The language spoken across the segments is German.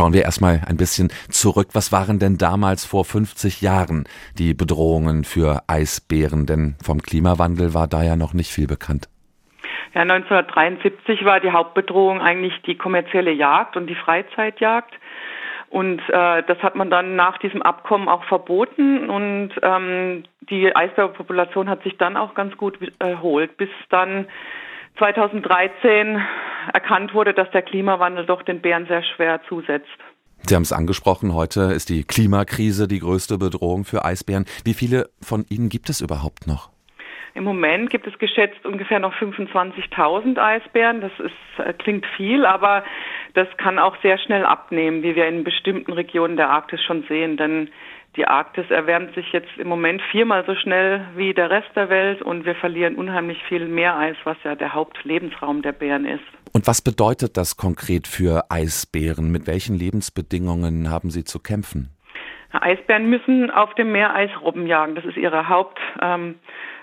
Schauen wir erstmal ein bisschen zurück. Was waren denn damals vor 50 Jahren die Bedrohungen für Eisbären? Denn vom Klimawandel war da ja noch nicht viel bekannt. Ja, 1973 war die Hauptbedrohung eigentlich die kommerzielle Jagd und die Freizeitjagd. Und äh, das hat man dann nach diesem Abkommen auch verboten und ähm, die Eisbärpopulation hat sich dann auch ganz gut erholt, bis dann 2013 erkannt wurde, dass der Klimawandel doch den Bären sehr schwer zusetzt. Sie haben es angesprochen, heute ist die Klimakrise die größte Bedrohung für Eisbären. Wie viele von ihnen gibt es überhaupt noch? Im Moment gibt es geschätzt ungefähr noch 25.000 Eisbären. Das ist, äh, klingt viel, aber das kann auch sehr schnell abnehmen, wie wir in bestimmten Regionen der Arktis schon sehen. Denn die Arktis erwärmt sich jetzt im Moment viermal so schnell wie der Rest der Welt und wir verlieren unheimlich viel Meereis, was ja der Hauptlebensraum der Bären ist. Und was bedeutet das konkret für Eisbären? Mit welchen Lebensbedingungen haben sie zu kämpfen? Eisbären müssen auf dem Meereis Robben jagen. Das ist ihre Haupt. Ähm,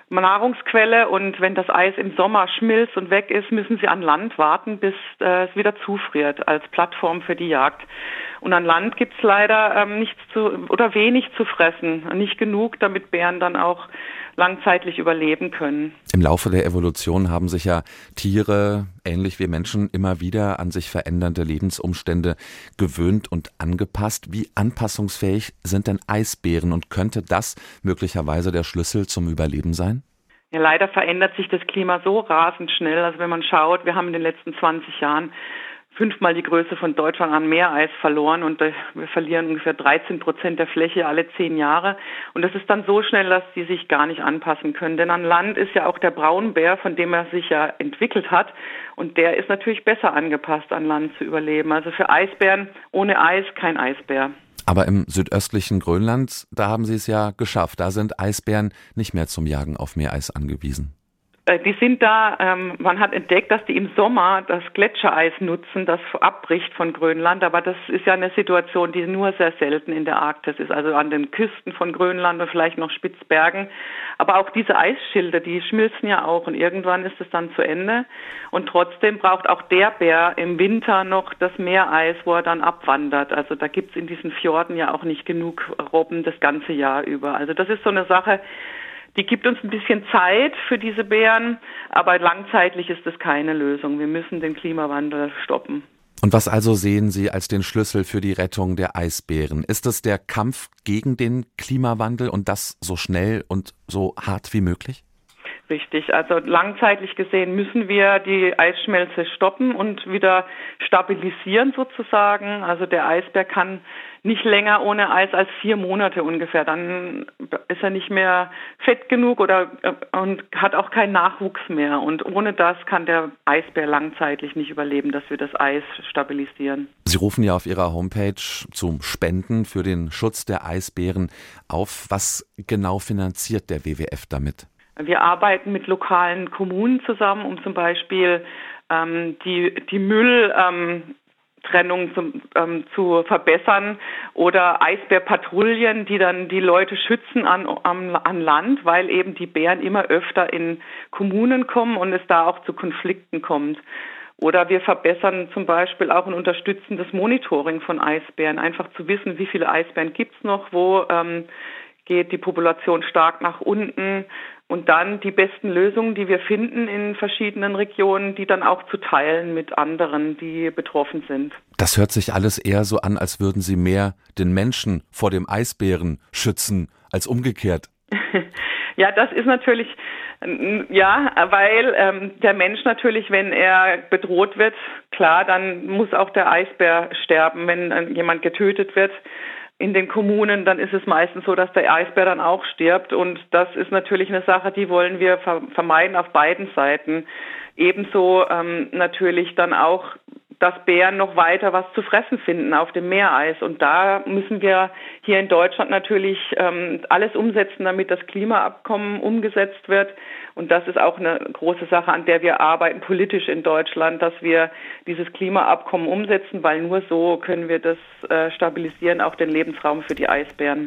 Nahrungsquelle und wenn das Eis im Sommer schmilzt und weg ist, müssen sie an Land warten, bis äh, es wieder zufriert als Plattform für die Jagd. Und an Land gibt's leider ähm, nichts zu oder wenig zu fressen, nicht genug, damit Bären dann auch langzeitlich überleben können. Im Laufe der Evolution haben sich ja Tiere, ähnlich wie Menschen, immer wieder an sich verändernde Lebensumstände gewöhnt und angepasst. Wie anpassungsfähig sind denn Eisbären und könnte das möglicherweise der Schlüssel zum Überleben sein? Ja, leider verändert sich das Klima so rasend schnell. Also wenn man schaut, wir haben in den letzten 20 Jahren fünfmal die Größe von Deutschland an Meereis verloren und äh, wir verlieren ungefähr 13 Prozent der Fläche alle zehn Jahre. Und das ist dann so schnell, dass die sich gar nicht anpassen können. Denn an Land ist ja auch der Braunbär, von dem er sich ja entwickelt hat. Und der ist natürlich besser angepasst, an Land zu überleben. Also für Eisbären ohne Eis kein Eisbär. Aber im südöstlichen Grönland, da haben Sie es ja geschafft. Da sind Eisbären nicht mehr zum Jagen auf Meereis angewiesen. Äh, die sind da, ähm, man hat entdeckt, dass die im Sommer das Gletschereis nutzen, das abbricht von Grönland, aber das ist ja eine Situation, die nur sehr selten in der Arktis ist, also an den Küsten von Grönland und vielleicht noch Spitzbergen. Aber auch diese Eisschilde, die schmilzen ja auch und irgendwann ist es dann zu Ende. Und trotzdem braucht auch der Bär im Winter noch das Meereis, wo er dann abwandert. Also da gibt's in diesen Fjorden ja auch nicht genug Robben das ganze Jahr über. Also das ist so eine Sache, die gibt uns ein bisschen Zeit für diese Bären, aber langzeitlich ist es keine Lösung. Wir müssen den Klimawandel stoppen. Und was also sehen Sie als den Schlüssel für die Rettung der Eisbären? Ist es der Kampf gegen den Klimawandel und das so schnell und so hart wie möglich? Richtig. Also langzeitlich gesehen müssen wir die Eisschmelze stoppen und wieder stabilisieren sozusagen. Also der Eisbär kann nicht länger ohne Eis als vier Monate ungefähr. Dann ist er nicht mehr fett genug oder äh, und hat auch keinen Nachwuchs mehr. Und ohne das kann der Eisbär langzeitlich nicht überleben, dass wir das Eis stabilisieren. Sie rufen ja auf Ihrer Homepage zum Spenden für den Schutz der Eisbären auf. Was genau finanziert der WWF damit? Wir arbeiten mit lokalen Kommunen zusammen, um zum Beispiel ähm, die, die Müll, ähm, Trennung zum, ähm, zu verbessern oder Eisbärpatrouillen, die dann die Leute schützen an, an, an Land, weil eben die Bären immer öfter in Kommunen kommen und es da auch zu Konflikten kommt. Oder wir verbessern zum Beispiel auch und unterstützen das Monitoring von Eisbären, einfach zu wissen, wie viele Eisbären gibt's noch, wo ähm, geht die Population stark nach unten und dann die besten Lösungen, die wir finden in verschiedenen Regionen, die dann auch zu teilen mit anderen, die betroffen sind. Das hört sich alles eher so an, als würden Sie mehr den Menschen vor dem Eisbären schützen als umgekehrt. ja, das ist natürlich ja, weil ähm, der Mensch natürlich, wenn er bedroht wird, klar, dann muss auch der Eisbär sterben, wenn äh, jemand getötet wird in den Kommunen, dann ist es meistens so, dass der Eisbär dann auch stirbt. Und das ist natürlich eine Sache, die wollen wir vermeiden auf beiden Seiten. Ebenso ähm, natürlich dann auch, dass Bären noch weiter was zu fressen finden auf dem Meereis. Und da müssen wir hier in Deutschland natürlich ähm, alles umsetzen, damit das Klimaabkommen umgesetzt wird. Und das ist auch eine große Sache, an der wir arbeiten politisch in Deutschland, dass wir dieses Klimaabkommen umsetzen, weil nur so können wir das äh, stabilisieren, auch den Lebensraum für die Eisbären.